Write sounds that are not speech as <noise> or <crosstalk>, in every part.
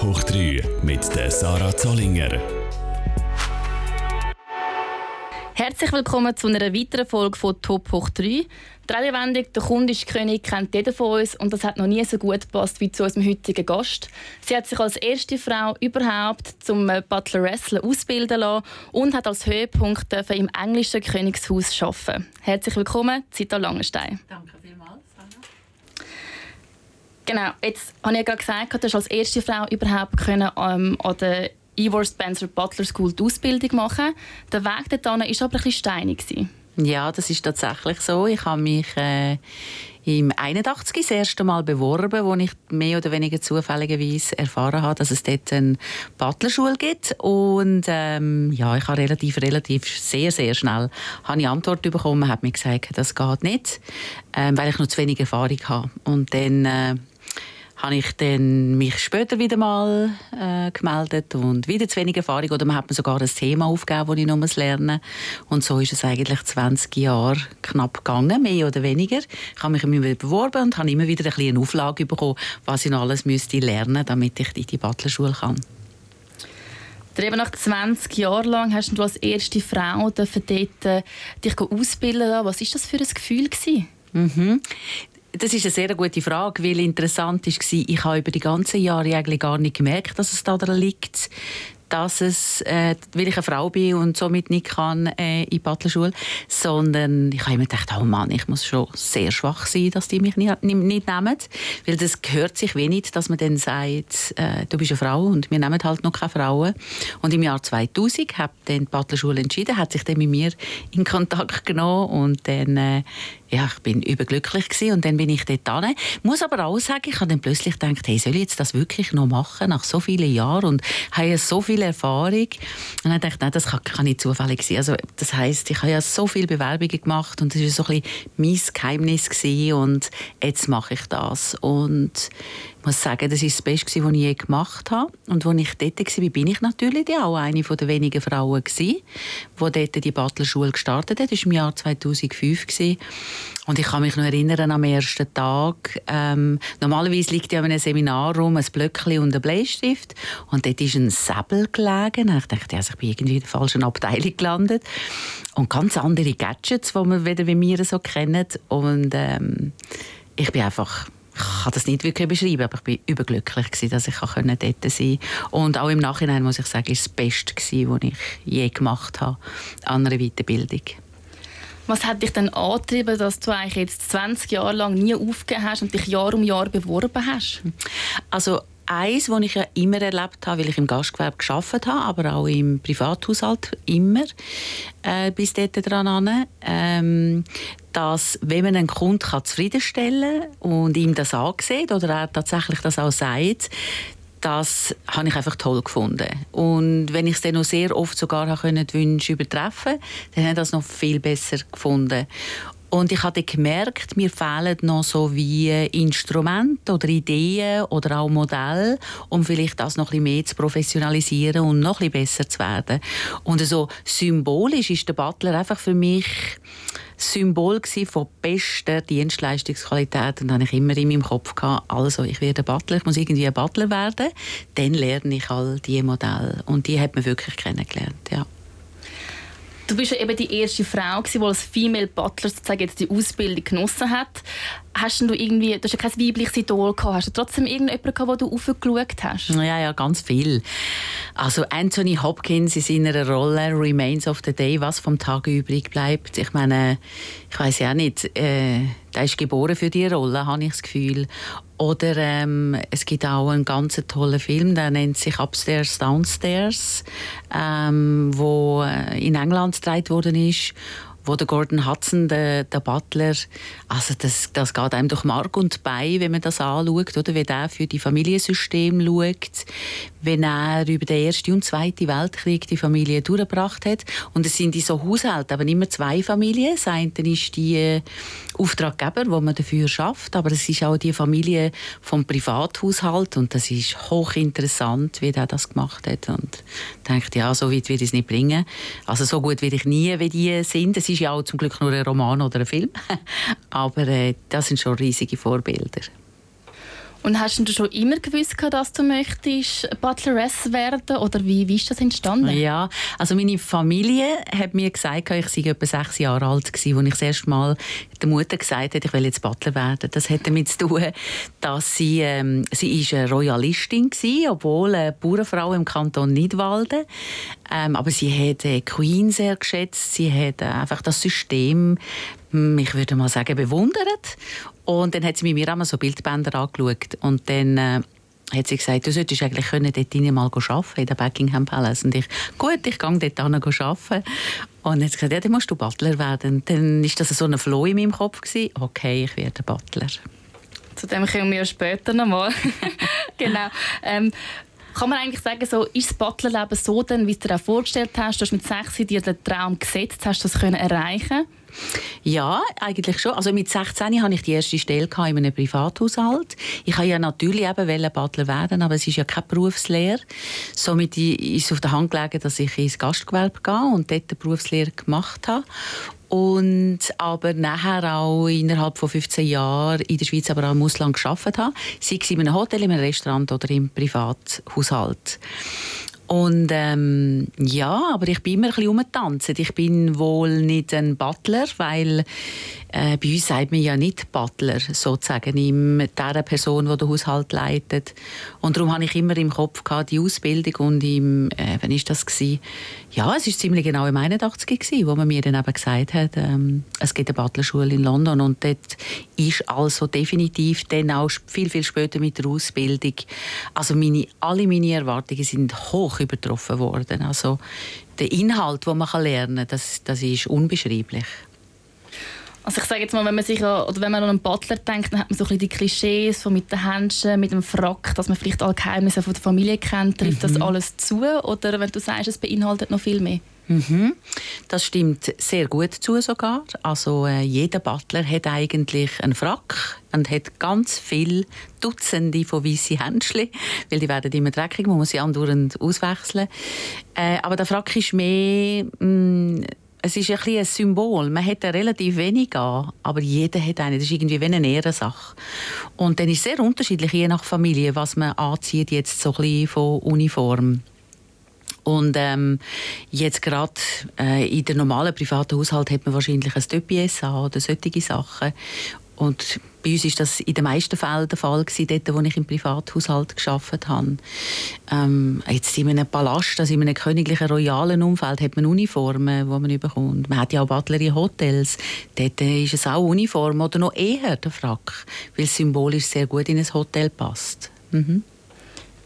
Top hoch 3 mit der Sarah Zollinger. Herzlich willkommen zu einer weiteren Folge von Top hoch 3. Die Redewendung «Der Kunde ist König» kennt jeder von uns und das hat noch nie so gut gepasst wie zu unserem heutigen Gast. Sie hat sich als erste Frau überhaupt zum äh, Butler Wrestler ausbilden lassen und hat als Höhepunkt im englischen Königshaus arbeiten. Herzlich willkommen, Zita Langenstein. Danke Genau, jetzt habe ich ja gerade gesagt, du hast als erste Frau überhaupt können, ähm, an der Ivor Spencer Butler School die Ausbildung machen. Der Weg dorthin war aber ein bisschen steinig. Ja, das ist tatsächlich so. Ich habe mich äh, im 81 das erste Mal beworben, wo ich mehr oder weniger zufälligerweise erfahren habe, dass es dort eine Butlerschule gibt. Und ähm, ja, ich habe relativ, relativ sehr, sehr schnell habe ich Antwort bekommen, hat mir gesagt, das geht nicht, ähm, weil ich noch zu wenig Erfahrung habe. Und dann äh, habe ich dann mich später wieder mal äh, gemeldet und wieder zu wenig Erfahrung oder man hat mir sogar ein Thema aufgegeben, das ich noch lernen muss. Und so ist es eigentlich 20 Jahre knapp gegangen, mehr oder weniger. Ich habe mich immer wieder beworben und habe immer wieder eine Auflage bekommen, was ich noch alles müsste lernen, damit ich in die Butlerschule kann. Eben nach 20 Jahren lang hast du als erste Frau dort, äh, dich ausbilden Was war das für ein Gefühl? Mhm. Das ist eine sehr gute Frage, weil interessant war, ich habe über die ganzen Jahre eigentlich gar nicht gemerkt, dass es daran liegt, dass es, äh, weil ich eine Frau bin und somit nicht kann äh, in die Butlerschule, sondern ich habe immer gedacht, oh Mann, ich muss schon sehr schwach sein, dass die mich nicht, nicht, nehmen, weil das gehört sich wenig, dass man dann sagt, äh, du bist eine Frau und wir nehmen halt noch keine Frauen. Und im Jahr 2000 hat dann die Butlerschule entschieden, hat sich dann mit mir in Kontakt genommen und dann äh, ja, ich bin überglücklich gewesen und dann bin ich dort hin. Muss aber auch sagen, ich habe dann plötzlich gedacht, hey, soll ich jetzt das wirklich noch machen nach so vielen Jahren und habe so viel Erfahrung und dann dachte ich, nein, das kann, kann nicht zufällig sein. Also das heißt, ich habe ja so viele Bewerbungen gemacht und das war so ein bisschen mein Geheimnis gewesen und jetzt mache ich das und ich muss sagen, das ist das Beste, was ich je gemacht habe. Und als ich dort war, bin ich natürlich auch eine der wenigen Frauen, die dort die Butlerschule gestartet hat. Das war im Jahr 2005. Und ich kann mich noch erinnern am ersten Tag. Ähm, normalerweise liegt ja in einem Seminarraum ein Blöckchen und ein Bleistift. Und dort ist ein Säbel gelegen. Ich dachte, also ich bin irgendwie in der falschen Abteilung gelandet. Und ganz andere Gadgets, die man wieder wie wir so kennen. Und ähm, ich bin einfach ich kann das nicht wirklich beschreiben, aber ich bin überglücklich gewesen, dass ich dort sein konnte. Und auch im Nachhinein muss ich sagen, ist das Beste gewesen, was ich je gemacht habe an einer Weiterbildung. Was hat dich denn angetrieben, dass du eigentlich jetzt 20 Jahre lang nie aufgegeben hast und dich Jahr um Jahr beworben hast? Also eins, was ich ja immer erlebt habe, weil ich im Gastgewerbe geschafft habe, aber auch im Privathaushalt immer äh, bis dort dran ähm, dass wenn man einen Kunden kann zufriedenstellen und ihm das ansieht oder er tatsächlich das auch sagt, das habe ich einfach toll gefunden. Und wenn ich es dann noch sehr oft sogar die Wünsche übertreffen dann habe ich das noch viel besser gefunden. Und ich habe gemerkt, mir fehlen noch so wie Instrumente oder Ideen oder auch Modelle, um vielleicht das noch ein mehr zu professionalisieren und noch ein besser zu werden. Und so symbolisch ist der Butler einfach für mich Symbol von bester Dienstleistungsqualität und dann habe ich immer in meinem Kopf gehabt, also ich werde Butler, ich muss irgendwie ein Butler werden, dann lerne ich all diese Modelle und die hat man wirklich kennengelernt, ja. Du bist ja eben die erste Frau, die als Female Butler sozusagen jetzt die Ausbildung genossen hat. Hast du irgendwie, du hast ja kein weibliches Idol gehabt, hast du trotzdem irgendjemanden gehabt, wo du aufgeschaut hast? Ja, ja, ganz viel. Also Anthony Hopkins in seiner Rolle Remains of the Day, was vom Tag übrig bleibt. Ich meine, ich weiß ja nicht, äh, der ist geboren für die Rolle, habe ich das Gefühl. Oder ähm, es gibt auch einen ganz tollen Film, der nennt sich Upstairs, Downstairs, ähm, wo äh, in England gedreht worden ist wo der Gordon Hudson, der, der Butler, also das, das geht einem durch Mark und Bein, wenn man das anschaut, oder? wie er für die Familiensystem schaut, wenn er über den Ersten und Zweiten Weltkrieg die Familie durchgebracht hat. Und es sind in so Haushalten aber immer zwei Familien. Das eine ist die äh, Auftraggeber, wo man dafür schafft, aber es ist auch die Familie vom Privathaushalt und das ist hochinteressant, wie er das gemacht hat. Und ich denke, ja, so weit wird es nicht bringen. Also so gut werde ich nie, wie die sind. Es ist ja auch zum Glück nur ein Roman oder ein Film, <laughs> aber äh, das sind schon riesige Vorbilder. Und hast du schon immer gewusst, dass du möchtest Butleress werden oder wie, wie ist das entstanden? Ja, also meine Familie hat mir gesagt, ich sei etwa sechs Jahre alt als ich das erste Mal der Mutter gesagt hat, ich will jetzt Butler werden. Das hat damit zu tun, dass sie, ähm, sie ist eine Royalistin war, obwohl eine Bauernfrau im Kanton Nidwalden. Ähm, aber sie hat äh, Queen sehr geschätzt. Sie hat äh, einfach das System hm, ich würde mal sagen, bewundert. Und dann hat sie mit mir einmal so Bildbänder angeschaut. Und dann äh, hat sie gesagt, du solltest eigentlich können dort mal arbeiten in der Buckingham Palace. Und ich, gut, ich gehe dort hin arbeiten. Und sie gesagt, ja, dann musst du Butler werden. Und dann war das so ein Flow in meinem Kopf. Gewesen. Okay, ich werde Butler. Zu dem kommen wir später nochmal. <laughs> genau. Ähm, kann man eigentlich sagen, so, ist das Butlerleben so, denn, wie du dir auch vorgestellt hast, du hast mit 16 dir den Traum gesetzt, hast du das können erreichen ja, eigentlich schon. Also mit 16 hatte ich die erste Stelle in einem Privathaushalt. Ich wollte ja natürlich eben Butler werden, aber es ist ja keine Berufslehre. Somit ist es auf der Hand gelegen, dass ich ins Gastgewerbe gehe und dort eine Berufslehre gemacht habe und aber nachher auch innerhalb von 15 Jahren in der Schweiz, aber auch im Ausland gearbeitet habe, sei es in einem Hotel, in einem Restaurant oder im Privathaushalt. Und ähm, ja, aber ich bin immer ein bisschen umgetanzt. Ich bin wohl nicht ein Butler, weil äh, bei uns sagt man ja nicht Butler, sozusagen, ihm, der Person, die den Haushalt leitet. Und darum habe ich immer im Kopf gehabt, die Ausbildung und im, äh, wann ist das gewesen? Ja, es war ziemlich genau im 81 gewesen, wo man mir dann eben gesagt hat, ähm, es gibt eine Butlerschule in London und dort ist also definitiv dann auch viel, viel später mit der Ausbildung, also meine, alle meine Erwartungen sind hoch übertroffen worden. Also der Inhalt, den man lernen kann, das, das ist unbeschreiblich. Also ich sage jetzt mal, wenn man sich oder wenn man an einen Butler denkt, dann hat man so ein bisschen die Klischees von mit den Händchen, mit dem Frack, dass man vielleicht alle Geheimnisse von der Familie kennt. Trifft mhm. das alles zu? Oder wenn du sagst, es beinhaltet noch viel mehr? Mhm. Das stimmt sehr gut zu sogar. Also äh, jeder Butler hat eigentlich einen Frack und hat ganz viele Dutzende von weißen Händchen, weil die werden immer dreckig, man muss sie andauernd auswechseln. Äh, aber der Frack ist mehr mh, mm, es ist ein, ein Symbol. Man hat relativ wenig an, aber jeder hat einen. Das ist irgendwie wie eine Ehrensache. Und dann ist es sehr unterschiedlich, je nach Familie, was man anzieht, jetzt so ein bisschen von Uniform. Und ähm, jetzt gerade äh, in der normalen privaten Haushalt hat man wahrscheinlich ein Döpies an oder solche Sachen. Und bei uns war das in den meisten Fällen der Fall, gewesen, dort, wo ich im Privathaushalt gearbeitet habe. Ähm, jetzt in einem Palast, also in einem königlichen, royalen Umfeld, hat man Uniformen, die man bekommt. Man hat ja auch Butler in Hotels. Dort ist es auch Uniform oder noch eher der Frack, weil es symbolisch sehr gut in ein Hotel passt. Mhm.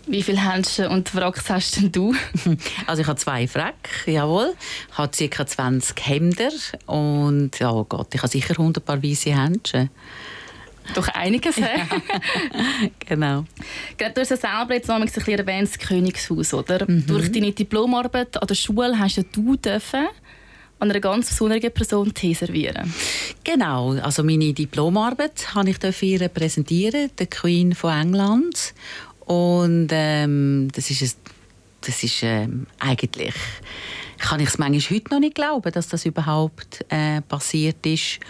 Wie viele Händchen und Fracks hast denn du? <laughs> Also ich habe zwei Frack, jawohl. Ich habe ca. 20 Hemder und oh Gott, ich habe sicher 100 Paar weiße Händchen. Doch einiges, ja, <laughs> genau. Du hast ja selber jetzt noch ein bisschen erwähnt, das Königshaus, oder? Mhm. Durch deine Diplomarbeit an der Schule hast ja du dürfen an einer ganz besonderen Person Tee servieren. Genau, also meine Diplomarbeit habe ich ihr präsentieren, der Queen von England. Und ähm, das ist, ein, das ist ähm, eigentlich kann ich es manchmal heute noch nicht glauben, dass das überhaupt äh, passiert ist.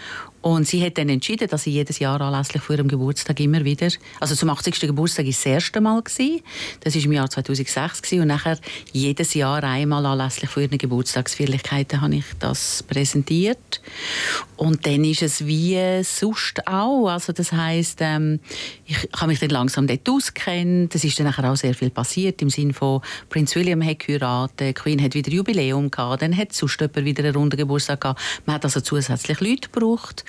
Und sie hat dann entschieden, dass sie jedes Jahr anlässlich vor ihrem Geburtstag immer wieder, also zum 80. Geburtstag war das erste Mal gewesen. Das war im Jahr 2006 gewesen. und nachher jedes Jahr einmal anlässlich vor ihren Geburtstagsfeierlichkeiten habe ich das präsentiert. Und dann ist es wie sonst auch, also das heißt, ähm, ich habe mich dann langsam dort auskennt. Es ist dann auch sehr viel passiert im Sinne von Prince William hat geheiratet, Queen hat wieder Jubiläum gehabt, dann hat sonst jemand wieder einen runden Geburtstag gehabt. Man hat also zusätzlich Leute gebraucht.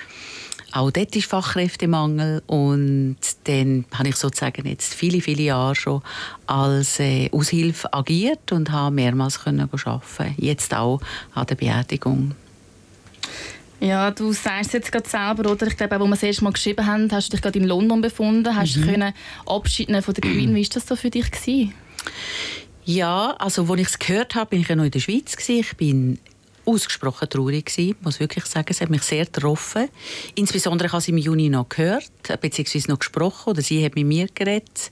Auch dort ist Fachkräftemangel und dann habe ich sozusagen jetzt viele, viele Jahre schon als äh, Aushilfe agiert und habe mehrmals können arbeiten. Jetzt auch an der Beerdigung. Ja, du sagst es jetzt gerade selber, oder? Ich glaube, als wir das erste Mal geschrieben haben, hast du dich gerade in London befunden, hast mhm. können Abschied nehmen von der Queen. Wie war das so für dich? Gewesen? Ja, also als ich es gehört habe, bin ich ja noch in der Schweiz. Gewesen. Ich bin ausgesprochen traurig gewesen, muss wirklich sagen. Es hat mich sehr getroffen. Insbesondere habe ich im Juni noch gehört, beziehungsweise noch gesprochen, oder sie hat mit mir geredet.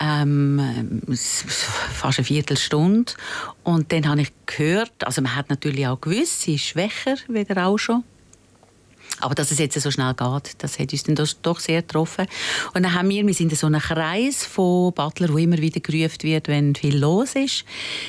Ähm, fast eine Viertelstunde. Und dann habe ich gehört, also man hat natürlich auch gewusst, sie ist schwächer, wieder auch schon. Aber dass es jetzt so schnell geht, das hat uns dann doch sehr getroffen. Und dann haben wir, wir sind in so einem Kreis von Butler, wo immer wieder gerufen wird, wenn viel los ist.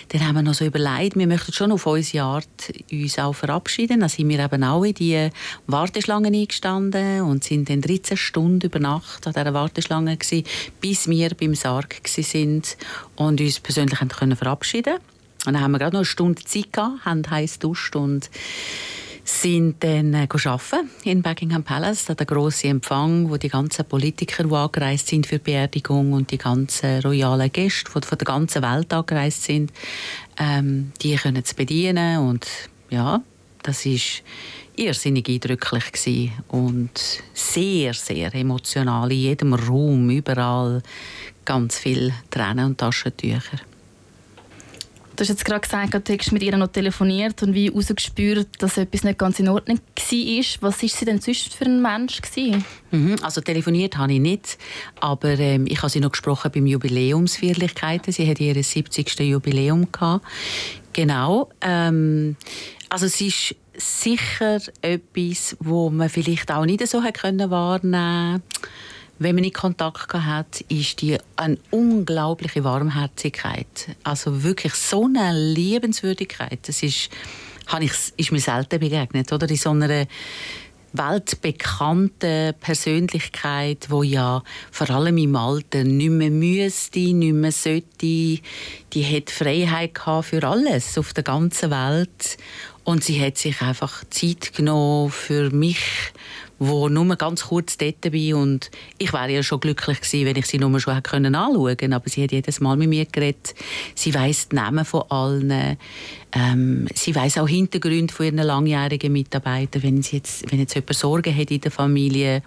Dann haben wir noch so überlegt, wir möchten schon auf unsere Art uns auch verabschieden. Dann sind wir eben auch in die Warteschlange eingestanden und sind dann 13 Stunden über Nacht an dieser Warteschlange gewesen, bis wir beim Sarg sind und uns persönlich können verabschieden Und dann haben wir gerade noch eine Stunde Zeit gehabt, haben heiß duscht und sind dann äh, arbeiten in Buckingham Palace, da der große Empfang, wo die ganzen Politiker, die angereist sind für die Beerdigung und die ganzen royalen Gäste, die von der ganzen Welt angereist sind, ähm, die können es bedienen und ja, das ist irrsinnig eindrücklich gewesen und sehr, sehr emotional. In jedem Raum, überall ganz viele Tränen und Taschentücher. Du hast jetzt gerade gesagt, du hast mit ihr noch telefoniert und wie herausgespürt, dass etwas nicht ganz in Ordnung war. Was war sie denn sonst für ein Mensch? Mhm, also telefoniert habe ich nicht, aber ähm, ich habe sie noch gesprochen beim Jubiläumsfeierlichkeiten. Sie hat ihr 70. Jubiläum gehabt. Genau. Ähm, also es ist sicher etwas, wo man vielleicht auch nicht so können wahrnehmen konnte wenn man in Kontakt hat, ist die eine unglaubliche Warmherzigkeit. Also wirklich so eine Liebenswürdigkeit. Das ist, ich, ist mir selten begegnet, oder? In so einer weltbekannten Persönlichkeit, wo ja vor allem im Alter nicht mehr müsste, nicht mehr sollte, die hat Freiheit für alles auf der ganzen Welt und sie hat sich einfach Zeit genommen für mich wo nur ganz kurz dort bin und ich wäre ja schon glücklich gewesen, wenn ich sie nur schon hätte können aber sie hat jedes Mal mit mir geredet. Sie weiß die Namen von allen. Ähm, sie weiß auch Hintergründe von ihren langjährigen Mitarbeitern, wenn, sie jetzt, wenn jetzt jemand Sorgen hat in der Familie.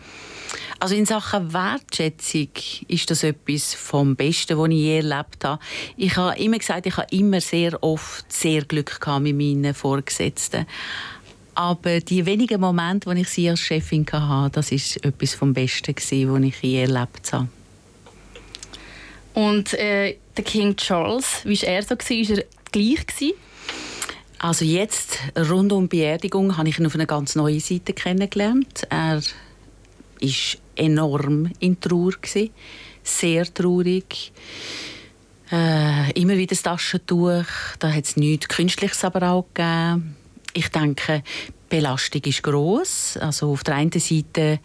Also in Sachen Wertschätzung ist das etwas vom Besten, was ich je erlebt habe. Ich habe immer gesagt, ich habe immer sehr oft sehr Glück gehabt mit meinen Vorgesetzten. Aber die wenigen Momente, wo ich sie als Chefin hatte, das ist etwas vom Besten, was ich je erlebt habe. Und äh, der King Charles, wie war er so? War er gleich? Gewesen? Also jetzt, rund um die Beerdigung, habe ich ihn auf eine ganz neue Seite kennengelernt. Er war enorm in Trauer. Gewesen, sehr traurig. Äh, immer wieder das Taschentuch. Da hat es nichts Künstliches aber auch gegeben ich denke, die Belastung ist groß. Also auf der einen Seite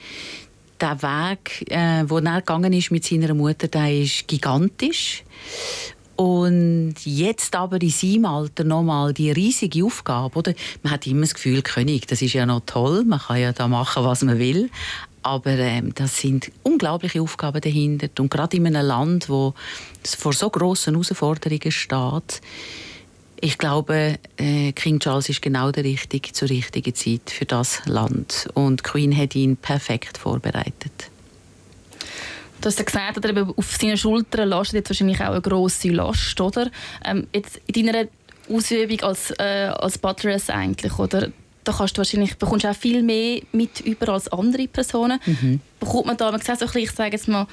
der Weg, äh, wo er gegangen ist mit seiner Mutter, der ist gigantisch. Und jetzt aber in seinem Alter nochmal die riesige Aufgabe, oder? Man hat immer das Gefühl, König, das ist ja noch toll, man kann ja da machen, was man will. Aber ähm, das sind unglaubliche Aufgaben dahinter. Und gerade in einem Land, wo vor so grossen Herausforderungen steht, ich glaube, äh, King Charles ist genau der Richtige zur richtigen Zeit für das Land. Und Queen hat ihn perfekt vorbereitet. Du hast ja gesagt, oder, auf seinen Schultern lastet jetzt wahrscheinlich auch eine grosse Last, oder? Ähm, jetzt in deiner Ausübung als, äh, als Butleress eigentlich, oder? Da kannst du wahrscheinlich, bekommst auch viel mehr mit über als andere Personen. Mhm. Bekommt man da, man sieht so ein bisschen, ich sage jetzt mal,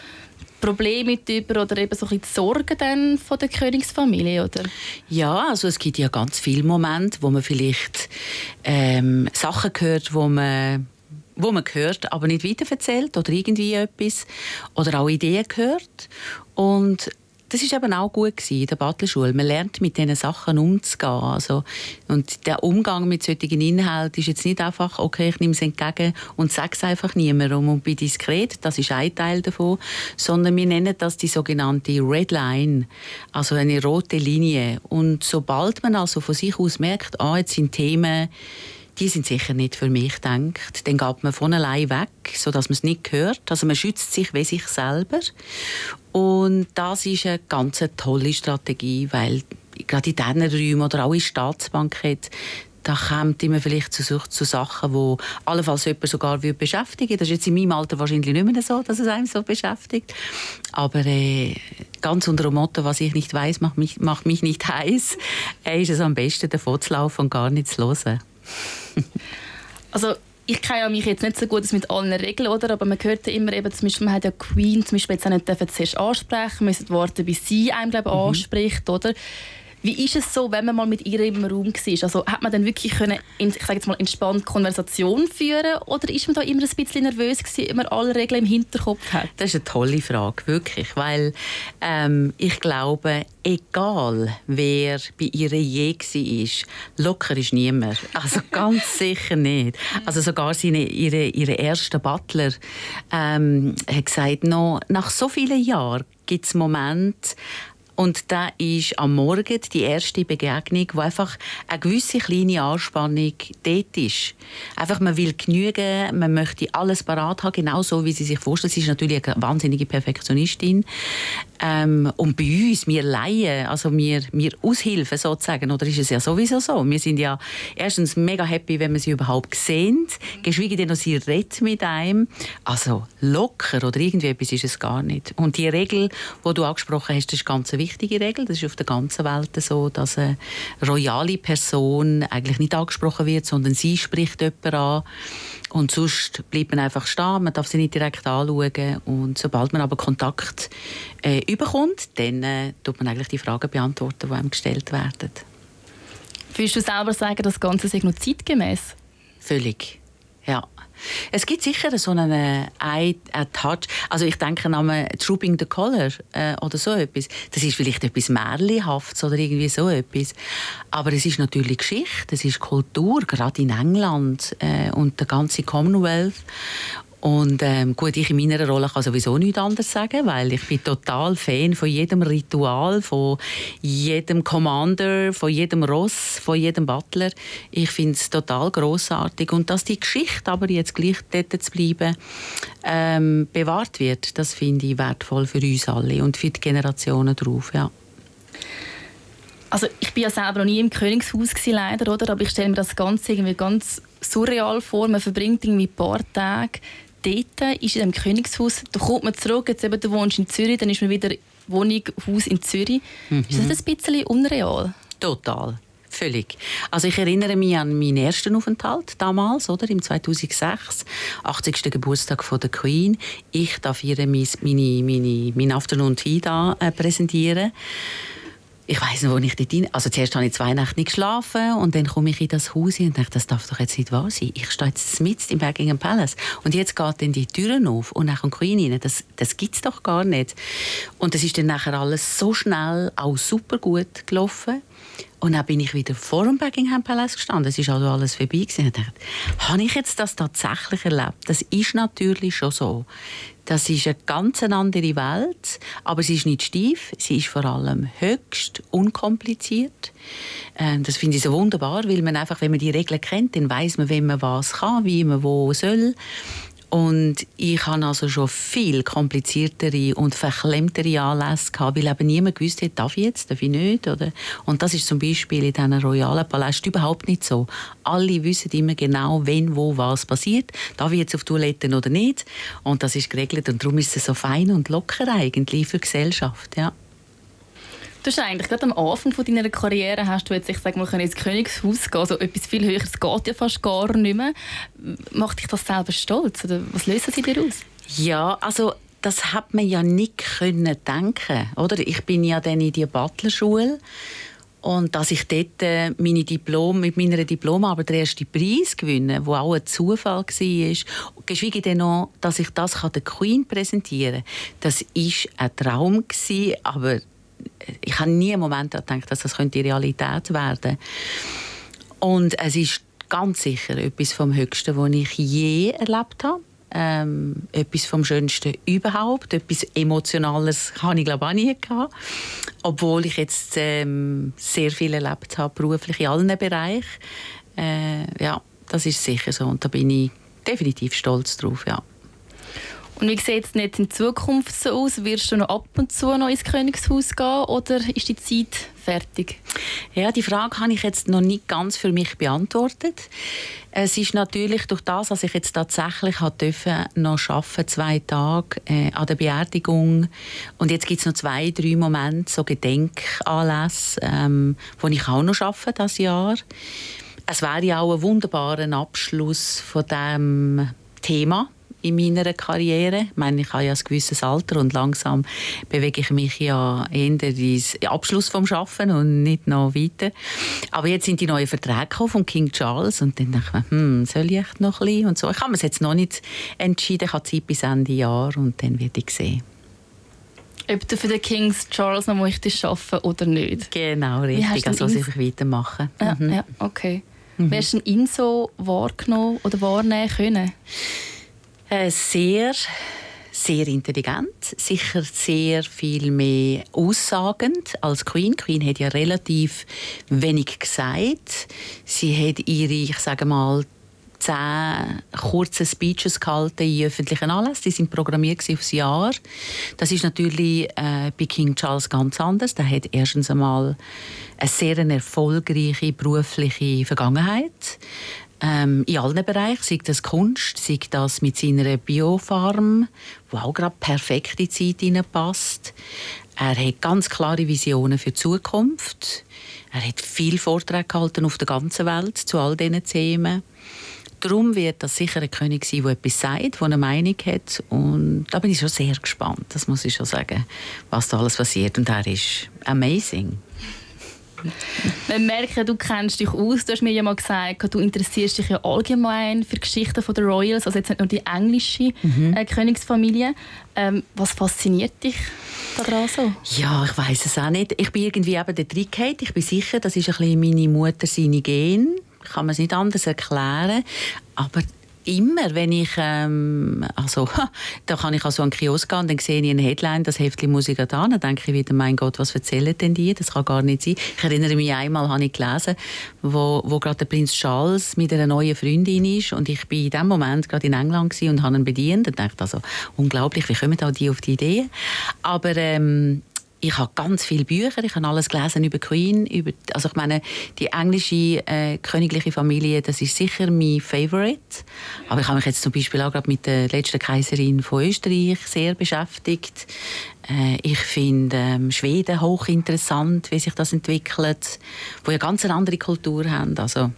Probleme mit über oder eben so ein die Sorgen dann von der Königsfamilie, oder? Ja, also es gibt ja ganz viele Momente, wo man vielleicht ähm, Sachen hört, wo man wo man hört, aber nicht weiterverzählt oder irgendwie etwas oder auch Ideen hört und das ist eben auch gut gewesen, in der Butlerschule. Man lernt mit diesen Sachen umzugehen. Also, und der Umgang mit solchen Inhalten ist jetzt nicht einfach, okay, ich nehme es entgegen und sage es einfach niemandem und bin diskret. Das ist ein Teil davon. Sondern wir nennen das die sogenannte Red Line, also eine rote Linie. Und sobald man also von sich aus merkt, ah, jetzt sind Themen, die sind sicher nicht für mich gedacht. Dann geht man von allein weg, sodass man es nicht hört. Also man schützt sich wie sich selber. Und das ist eine ganz tolle Strategie, weil gerade in diesen Räumen oder auch in Staatsbank da kommt immer vielleicht zu, zu Sachen, die allenfalls jemand sogar beschäftigen Das ist jetzt in meinem Alter wahrscheinlich nicht mehr so, dass es einem so beschäftigt. Aber äh, ganz unter dem Motto, was ich nicht weiß, macht mich, macht mich nicht heiß, äh, <laughs> ist es am besten, davon zu laufen und gar nicht zu hören. <laughs> also ich kenne mich jetzt nicht so gut mit allen Regeln, oder? aber man hört ja immer, eben, zum Beispiel, man hat ja Queen zum Beispiel jetzt auch nicht zuerst ansprechen, man müssen warten, bis sie einem glaube, mhm. anspricht. Oder? Wie ist es so, wenn man mal mit ihr im Raum war? Also hat man dann wirklich können, ich sage jetzt mal, entspannt Konversation führen oder ist man da immer ein bisschen nervös gewesen, man alle Regeln im Hinterkopf hat? Das ist eine tolle Frage, wirklich, weil ähm, ich glaube, egal wer bei ihr je war, locker ist niemand. Also <laughs> ganz sicher nicht. Also sogar seine, ihre, ihre erste Butler ähm, hat gesagt, noch, nach so vielen Jahren gibt es Momente, und da ist am Morgen die erste Begegnung, wo einfach eine gewisse kleine Anspannung dort ist. Einfach, man will genügen, man möchte alles parat haben, genau so, wie sie sich vorstellt. Sie ist natürlich eine wahnsinnige Perfektionistin. Ähm, und bei uns, wir Laien, also wir, wir Aushilfen sozusagen, oder ist es ja sowieso so? Wir sind ja erstens mega happy, wenn wir sie überhaupt sehen, geschweige denn, sie redet mit einem. Also locker oder irgendwie etwas ist es gar nicht. Und die Regel, die du angesprochen hast, das ist ganz wichtig wichtige Regel. Das ist auf der ganzen Welt so, dass eine royale Person eigentlich nicht angesprochen wird, sondern sie spricht jemanden an. Und sonst bleibt man einfach stehen, man darf sie nicht direkt anschauen. Und sobald man aber Kontakt äh, überkommt, dann äh, tut man eigentlich die Fragen beantworten, die einem gestellt werden. Würdest du selber sagen, das Ganze sei noch zeitgemäß? Völlig, ja. Es gibt sicher so einen äh, Touch. Also ich denke an Trooping the Color äh, oder so etwas. Das ist vielleicht etwas Märchenhaftes oder irgendwie so etwas. Aber es ist natürlich Geschichte, es ist Kultur, gerade in England äh, und der ganze Commonwealth. Und ähm, gut, ich in meiner Rolle kann sowieso nichts anderes sagen, weil ich bin total Fan von jedem Ritual, von jedem Commander, von jedem Ross, von jedem Butler. Ich finde es total großartig und dass die Geschichte aber jetzt gleich dort zu bleiben ähm, bewahrt wird, das finde ich wertvoll für uns alle und für die Generationen drauf, ja. Also ich bin ja selber noch nie im Königshaus gewesen, leider, oder? Aber ich stelle mir das Ganze irgendwie ganz surreal vor. Man verbringt irgendwie ein paar Tage dort ist, in dem Königshaus, da kommt man zurück, jetzt eben, du wohnst in Zürich, dann ist man wieder Wohnung, Haus in Zürich. Mhm. Ist das ein bisschen unreal? Total. Völlig. Also ich erinnere mich an meinen ersten Aufenthalt damals, oder, im 2006, 80. Geburtstag von der Queen. Ich darf ihr meine, meine, meine, mein Afternoon Tea da, äh, präsentieren ich weiß noch, wo ich dort rein... Also zuerst habe ich zwei Nächte nicht geschlafen und dann komme ich in das Haus und denke, das darf doch jetzt nicht wahr sein. Ich stehe jetzt mitten im Buckingham Palace und jetzt geht dann die Türen auf und dann kommt Queen rein. Das, das gibt es doch gar nicht. Und das ist dann nachher alles so schnell, auch super gut gelaufen. Und dann bin ich wieder vor dem Buckingham Palace gestanden. Es ist also alles vorbei. Gewesen. Ich dachte, habe ich jetzt das tatsächlich erlebt? Das ist natürlich schon so. Das ist eine ganz andere Welt, aber sie ist nicht steif, sie ist vor allem höchst unkompliziert. Ähm, das finde ich so wunderbar, weil man einfach, wenn man die Regeln kennt, dann weiß man, wenn man was kann, wie man wo soll. Und ich hatte also schon viel kompliziertere und verklemmtere Anlässe gehabt, weil eben niemand gewusst hat, darf ich jetzt, darf ich nicht. Oder? Und das ist zum Beispiel in diesen royalen Palästen überhaupt nicht so. Alle wissen immer genau, wenn, wo, was passiert. Darf ich jetzt auf Toiletten oder nicht? Und das ist geregelt und darum ist es so fein und locker eigentlich für die Gesellschaft. Ja. Du hast eigentlich gerade am Anfang von deiner Karriere hast du jetzt, ich sage mal, ins Königshaus gehen, also etwas viel Höheres geht ja fast gar nicht mehr. Macht dich das selber stolz oder was lösen sie dir aus? Ja, also das hat man ja nicht können denken, oder? Ich bin ja dann in die Butlerschule und dass ich dort äh, meine Diplom, mit meiner Diplomarbeit den ersten Preis gewinne, wo auch ein Zufall war, geschweige denn noch, dass ich das der Queen präsentieren kann, das war ein Traum, aber ich habe nie einen Moment gedacht, dass das könnte Realität werden Und es ist ganz sicher etwas vom Höchsten, was ich je erlebt habe. Ähm, etwas vom Schönsten überhaupt. Etwas Emotionales habe ich glaube ich auch nie gehabt. Obwohl ich jetzt ähm, sehr viel erlebt habe, beruflich in allen Bereichen. Äh, ja, das ist sicher so und da bin ich definitiv stolz drauf, ja. Und wie sieht es nicht in Zukunft so aus? Wirst du noch ab und zu noch ins Königshaus gehen oder ist die Zeit fertig? Ja, die Frage habe ich jetzt noch nicht ganz für mich beantwortet. Es ist natürlich durch das, dass ich jetzt tatsächlich dürfen, noch arbeiten, zwei Tage äh, an der Beerdigung und jetzt gibt es noch zwei, drei Momente, so Gedenkanlässe, ähm, wo ich auch noch arbeite das Jahr. Es wäre ja auch ein wunderbarer Abschluss von dem Thema in meiner Karriere. Ich meine, ich habe ja ein gewisses Alter und langsam bewege ich mich ja eher ins Abschluss vom Schaffen und nicht noch weiter. Aber jetzt sind die neuen Verträge von King Charles und dann dachte ich, hm, soll ich noch ein bisschen und so. Ich habe mir jetzt noch nicht entschieden. Ich habe Zeit bis Ende Jahr und dann werde ich sehen ob du für den Kings Charles noch möchtest arbeiten oder nicht. Genau, richtig. Also soll ich weitermachen. Ja, mhm. ja okay. Mhm. Wie hast du ihn so wahrgenommen oder wahrnehmen können? Äh, sehr, sehr intelligent, sicher sehr viel mehr aussagend als Queen. Queen hat ja relativ wenig gesagt. Sie hat ihre, ich sage mal, zehn kurze Speeches gehalten in öffentlichen Anlässen. Die sind programmiert aufs Jahr. Das ist natürlich äh, bei King Charles ganz anders. Der hat erstens einmal eine sehr erfolgreiche berufliche Vergangenheit. Ähm, in allen Bereichen, sei das Kunst, sei das mit seiner Biofarm, wo auch gerade perfekt in die Zeit passt. Er hat ganz klare Visionen für die Zukunft. Er hat viel Vorträge gehalten auf der ganzen Welt zu all diesen Themen. Darum wird das sicher ein König sein, der etwas sagt, der eine Meinung hat. Und da bin ich schon sehr gespannt, das muss ich schon sagen, was da alles passiert. Und er ist amazing. Wir merken, du kennst dich aus. Du hast mir ja mal gesagt, du interessierst dich ja allgemein für Geschichten der Royals, also jetzt nicht nur die englische mhm. äh, Königsfamilie. Ähm, was fasziniert dich daran so? Ja, ich weiß es auch nicht. Ich bin irgendwie eben der Trick. Ich bin sicher, das ist ein bisschen meine Mutter seine Gen kann man es nicht anders erklären. Aber immer, wenn ich, ähm, also, <laughs> da kann ich also an den Kiosk gehen und dann sehe ich eine Headline, das muss ich da, dann denke ich wieder, mein Gott, was erzählen denn die? Das kann gar nicht sein. Ich erinnere mich einmal, habe ich gelesen, wo, wo gerade der Prinz Charles mit einer neuen Freundin ist und ich bin in dem Moment gerade in England und habe ihn bedient und dachte also, unglaublich, wie kommen da die auf die Idee? Aber ähm, ich habe ganz viele Bücher, ich habe alles gelesen über Queen, über, also ich meine, die englische äh, königliche Familie, das ist sicher mein Favorite. Aber ich habe mich jetzt zum Beispiel auch gerade mit der letzten Kaiserin von Österreich sehr beschäftigt. Äh, ich finde ähm, Schweden hochinteressant, wie sich das entwickelt, wo ja ganz eine andere Kultur haben. Also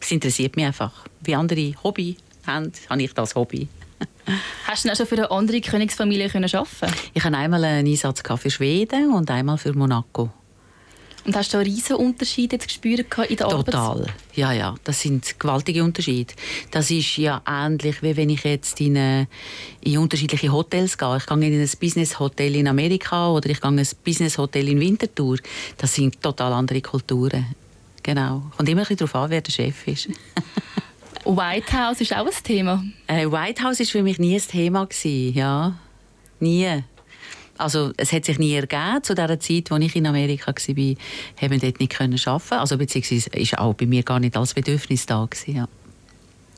es interessiert mich einfach. Wie andere Hobby haben, habe ich das Hobby. Hast du auch schon für eine andere Königsfamilie arbeiten Ich habe einmal einen Einsatz für Schweden und einmal für Monaco. Und hast du einen riesen Unterschied jetzt gespürt in der Arbeit? Total. Ja, ja, das sind gewaltige Unterschiede. Das ist ja ähnlich, wie wenn ich jetzt in, eine, in unterschiedliche Hotels gehe. Ich gehe in ein Business-Hotel in Amerika oder ich gehe in ein Business-Hotel in Winterthur. Das sind total andere Kulturen. Genau. Kommt immer ein bisschen darauf an, wer der Chef ist. <laughs> White House ist auch ein Thema. Äh, White House ist für mich nie ein Thema gewesen, ja, nie. Also es hat sich nie ergeben. Zu der Zeit, als ich in Amerika war, haben wir dort nicht können arbeiten. Also beziehungsweise ist auch bei mir gar nicht als Bedürfnis da gewesen, ja.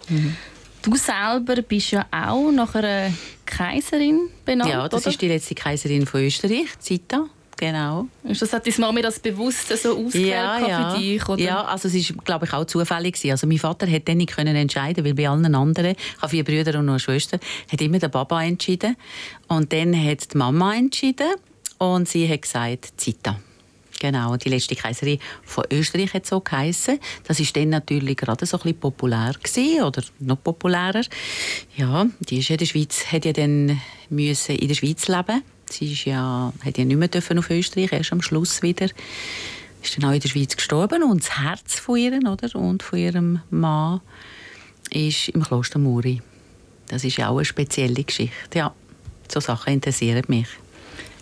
Mhm. Du selber bist ja auch nach einer Kaiserin benannt, Ja, das oder? ist die letzte Kaiserin von Österreich, Zita genau. Das hat deine Mama das bewusst so ausgewählt ja, ja. für dich? Oder? Ja, also es ist, glaube ich, auch zufällig gewesen. Also mein Vater hat dann nicht können entscheiden, weil bei allen anderen, ich habe vier Brüder und eine Schwester, hat immer der Papa entschieden. Und dann hat die Mama entschieden und sie hat gesagt, Zita. Genau, die letzte Kaiserin von Österreich hat so geheißen. Das ist dann natürlich gerade so ein bisschen populär gewesen, oder noch populärer. Ja, die ist in der Schweiz, hat ja dann müssen in der Schweiz leben Sie ist ja, hat ja nicht mehr dürfen auf Österreich, erst am Schluss wieder. Ist dann auch in der Schweiz gestorben und das Herz von ihr oder, und von ihrem Mann ist im Kloster Muri. Das ist ja auch eine spezielle Geschichte. Ja, so Sachen interessieren mich.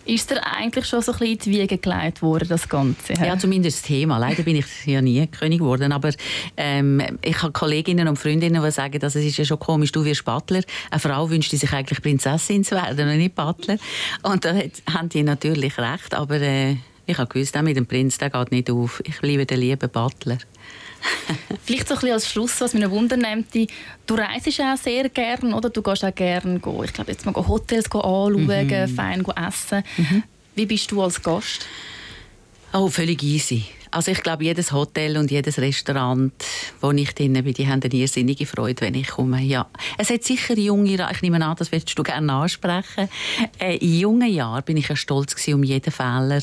Ist dir eigentlich schon so ein bisschen in die Wiege gelegt worden, das Ganze? Ja, zumindest das Thema. Leider bin ich ja nie König geworden, aber ähm, ich habe Kolleginnen und Freundinnen, die sagen, dass es ist ja schon komisch, du wirst Butler. Eine Frau wünscht sich eigentlich Prinzessin zu werden und nicht Butler. Und da haben die natürlich recht, aber äh, ich habe gewusst, mit dem Prinz, der geht nicht auf. Ich bleibe der liebe Butler. <laughs> Vielleicht so ein bisschen als Schluss, was mich Wunder nimmt, du reist auch sehr gerne, oder? Du gehst auch gerne, ich glaube jetzt mal Hotels anschauen, mhm. fein essen. Mhm. Wie bist du als Gast? Oh, völlig easy. Also ich glaube, jedes Hotel und jedes Restaurant, wo ich drin bin, die haben eine irrsinnige Freude, wenn ich komme. Ja. Es hat sicher junge, ich nehme an, das willst du gerne ansprechen. Äh, in jungen Jahren bin ich ja stolz um jeden Fehler,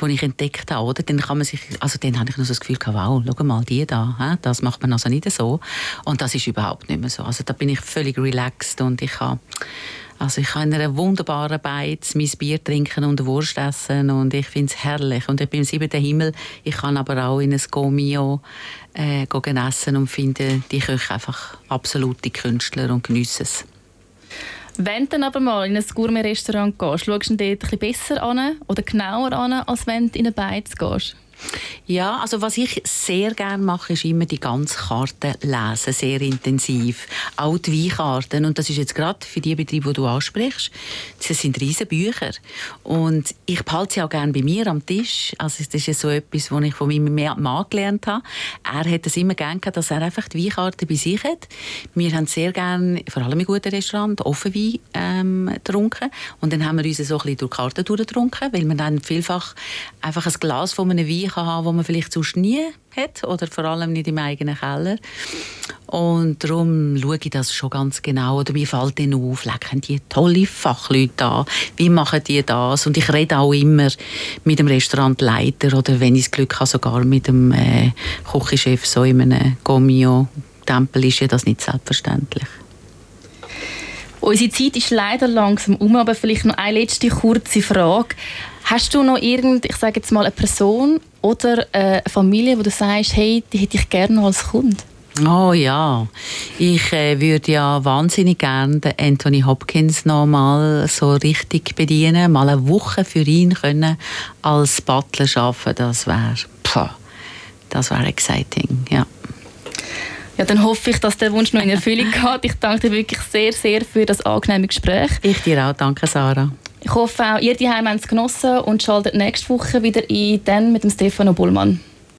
den ich entdeckt habe. Oder? Dann, kann man sich, also dann habe ich noch so das Gefühl, wow, schau mal, die da, das macht man also nicht so. Und das ist überhaupt nicht mehr so. Also da bin ich völlig relaxed und ich habe also ich kann in einer wunderbaren Beiz mein Bier trinken und Wurst essen und ich finde es herrlich. Und ich bin im siebten Himmel. Ich kann aber auch in ein Gomio äh, essen und finde die Köche einfach absolute Künstler und geniessen es. Wenn du aber mal in ein Gourmet-Restaurant gehst, schaust du dort ein bisschen besser an oder genauer an, als wenn du in eine Beiz gehst? Ja, also was ich sehr gerne mache, ist immer die ganze Karte lesen, sehr intensiv. Auch die Weinkarten. Und das ist jetzt gerade für die Betriebe, die du ansprichst, das sind riesige Bücher. Und ich behalte sie auch gerne bei mir am Tisch. Also das ist ja so etwas, was ich von meinem Mann gelernt habe. Er hat es immer gerne gehabt, dass er einfach die Weinkarte bei sich hat. Wir haben sehr gerne, vor allem in guten Restaurants, Offenwein ähm, getrunken. Und dann haben wir uns so ein bisschen durch die Karte durchgetrunken, weil man dann vielfach einfach ein Glas von einem Wein kann haben, den man vielleicht sonst nie hat oder vor allem nicht im eigenen Keller. Und darum schaue ich das schon ganz genau. Oder mir fällt dann auf, lecken die tolle Fachleute an, wie machen die das? Und ich rede auch immer mit dem Restaurantleiter oder wenn ich das Glück habe, sogar mit dem äh, Küchenchef so in einem Gomio-Tempel ist ja das nicht selbstverständlich. Unsere Zeit ist leider langsam um, aber vielleicht noch eine letzte kurze Frage. Hast du noch irgend, ich sage jetzt mal, eine Person oder eine Familie, wo du sagst, hey, die hätte ich gerne noch als Kunde? Oh ja, ich äh, würde ja wahnsinnig gerne Anthony Hopkins noch mal so richtig bedienen, mal eine Woche für ihn können als Butler arbeiten. Das wäre, das wäre exciting, ja. Ja, dann hoffe ich, dass der Wunsch noch in Erfüllung <laughs> geht. Ich danke dir wirklich sehr, sehr für das angenehme Gespräch. Ich dir auch, danke Sarah. Ich hoffe auch, ihr die es genossen und schaltet nächste Woche wieder ein, dann mit dem Stefano Bullmann.